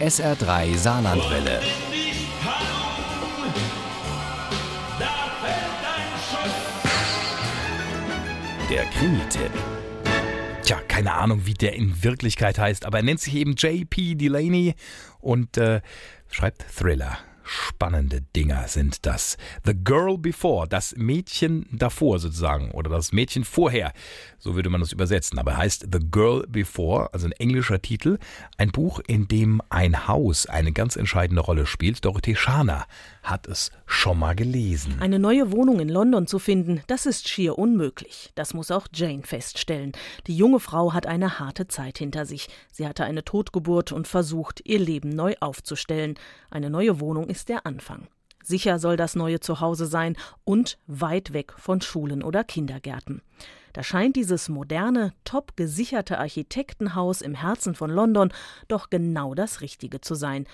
SR3 Saarlandwelle. Der Krimi-Tipp. Tja, keine Ahnung, wie der in Wirklichkeit heißt, aber er nennt sich eben J.P. Delaney und äh, schreibt Thriller. Spannende Dinger sind das. The Girl Before, das Mädchen davor sozusagen, oder das Mädchen vorher, so würde man das übersetzen. Aber heißt The Girl Before, also ein englischer Titel, ein Buch, in dem ein Haus eine ganz entscheidende Rolle spielt. Dorothee Schana hat es schon mal gelesen. Eine neue Wohnung in London zu finden, das ist schier unmöglich. Das muss auch Jane feststellen. Die junge Frau hat eine harte Zeit hinter sich. Sie hatte eine Totgeburt und versucht, ihr Leben neu aufzustellen. Eine neue Wohnung ist der Anfang. Sicher soll das neue Zuhause sein und weit weg von Schulen oder Kindergärten. Da scheint dieses moderne, top gesicherte Architektenhaus im Herzen von London doch genau das Richtige zu sein,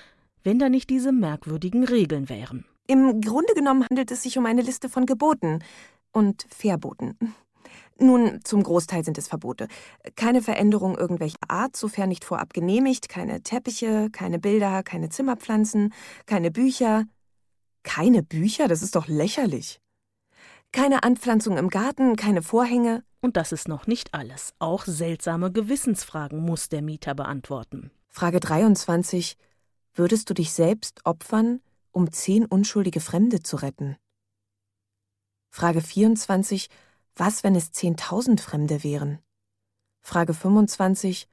wenn da nicht diese merkwürdigen Regeln wären. Im Grunde genommen handelt es sich um eine Liste von Geboten und Verboten. Nun, zum Großteil sind es Verbote. Keine Veränderung irgendwelcher Art, sofern nicht vorab genehmigt, keine Teppiche, keine Bilder, keine Zimmerpflanzen, keine Bücher. Keine Bücher? Das ist doch lächerlich. Keine Anpflanzung im Garten, keine Vorhänge. Und das ist noch nicht alles. Auch seltsame Gewissensfragen muss der Mieter beantworten. Frage 23. Würdest du dich selbst opfern, um zehn unschuldige Fremde zu retten? Frage 24. Was, wenn es 10.000 Fremde wären? Frage 25.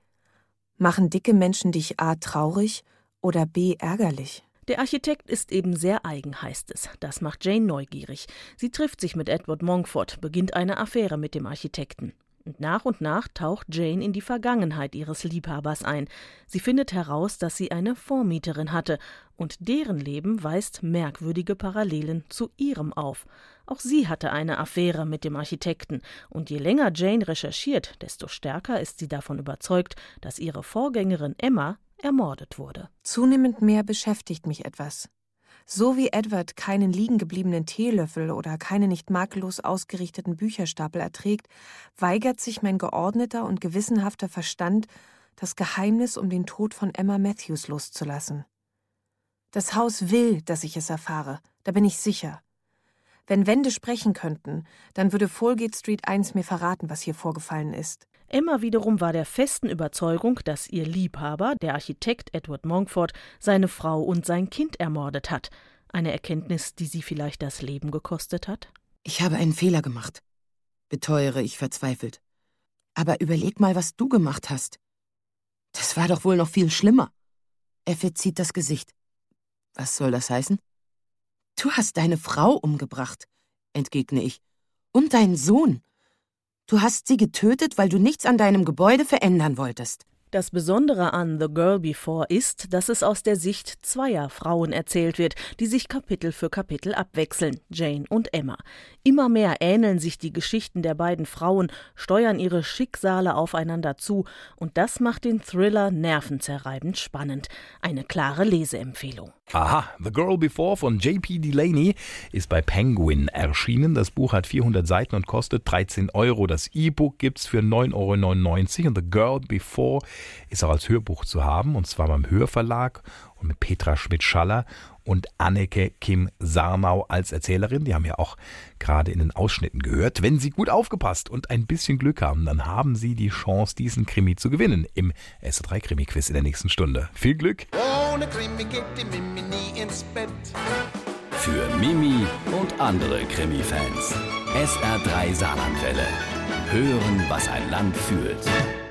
Machen dicke Menschen dich A traurig oder B ärgerlich? Der Architekt ist eben sehr eigen, heißt es. Das macht Jane neugierig. Sie trifft sich mit Edward Monkford, beginnt eine Affäre mit dem Architekten. Und nach und nach taucht Jane in die Vergangenheit ihres Liebhabers ein. Sie findet heraus, dass sie eine Vormieterin hatte, und deren Leben weist merkwürdige Parallelen zu ihrem auf. Auch sie hatte eine Affäre mit dem Architekten, und je länger Jane recherchiert, desto stärker ist sie davon überzeugt, dass ihre Vorgängerin Emma ermordet wurde. Zunehmend mehr beschäftigt mich etwas. So wie Edward keinen liegengebliebenen Teelöffel oder keine nicht makellos ausgerichteten Bücherstapel erträgt, weigert sich mein geordneter und gewissenhafter Verstand, das Geheimnis um den Tod von Emma Matthews loszulassen. Das Haus will, dass ich es erfahre, da bin ich sicher. Wenn Wände sprechen könnten, dann würde Folgate Street 1 mir verraten, was hier vorgefallen ist. Emma wiederum war der festen Überzeugung, dass ihr Liebhaber, der Architekt Edward Monkford, seine Frau und sein Kind ermordet hat. Eine Erkenntnis, die sie vielleicht das Leben gekostet hat? Ich habe einen Fehler gemacht, beteuere ich verzweifelt. Aber überleg mal, was du gemacht hast. Das war doch wohl noch viel schlimmer. Er verzieht das Gesicht. Was soll das heißen? Du hast deine Frau umgebracht, entgegne ich. Und deinen Sohn. Du hast sie getötet, weil du nichts an deinem Gebäude verändern wolltest. Das Besondere an The Girl Before ist, dass es aus der Sicht zweier Frauen erzählt wird, die sich Kapitel für Kapitel abwechseln, Jane und Emma. Immer mehr ähneln sich die Geschichten der beiden Frauen, steuern ihre Schicksale aufeinander zu, und das macht den Thriller nervenzerreibend spannend. Eine klare Leseempfehlung. Aha, The Girl Before von J.P. Delaney ist bei Penguin erschienen. Das Buch hat 400 Seiten und kostet 13 Euro. Das E-Book gibt's für 9,99 Euro und The Girl Before ist auch als Hörbuch zu haben und zwar beim Hörverlag und mit Petra Schmidt-Schaller und Anneke Kim Sarnau als Erzählerin. Die haben ja auch gerade in den Ausschnitten gehört. Wenn Sie gut aufgepasst und ein bisschen Glück haben, dann haben Sie die Chance, diesen Krimi zu gewinnen im S3 Krimi Quiz in der nächsten Stunde. Viel Glück! Ohne Krimi geht die Mimi nie ins Bett. Für Mimi und andere Krimi-Fans. SR3 Saarlandwelle. Hören, was ein Land fühlt.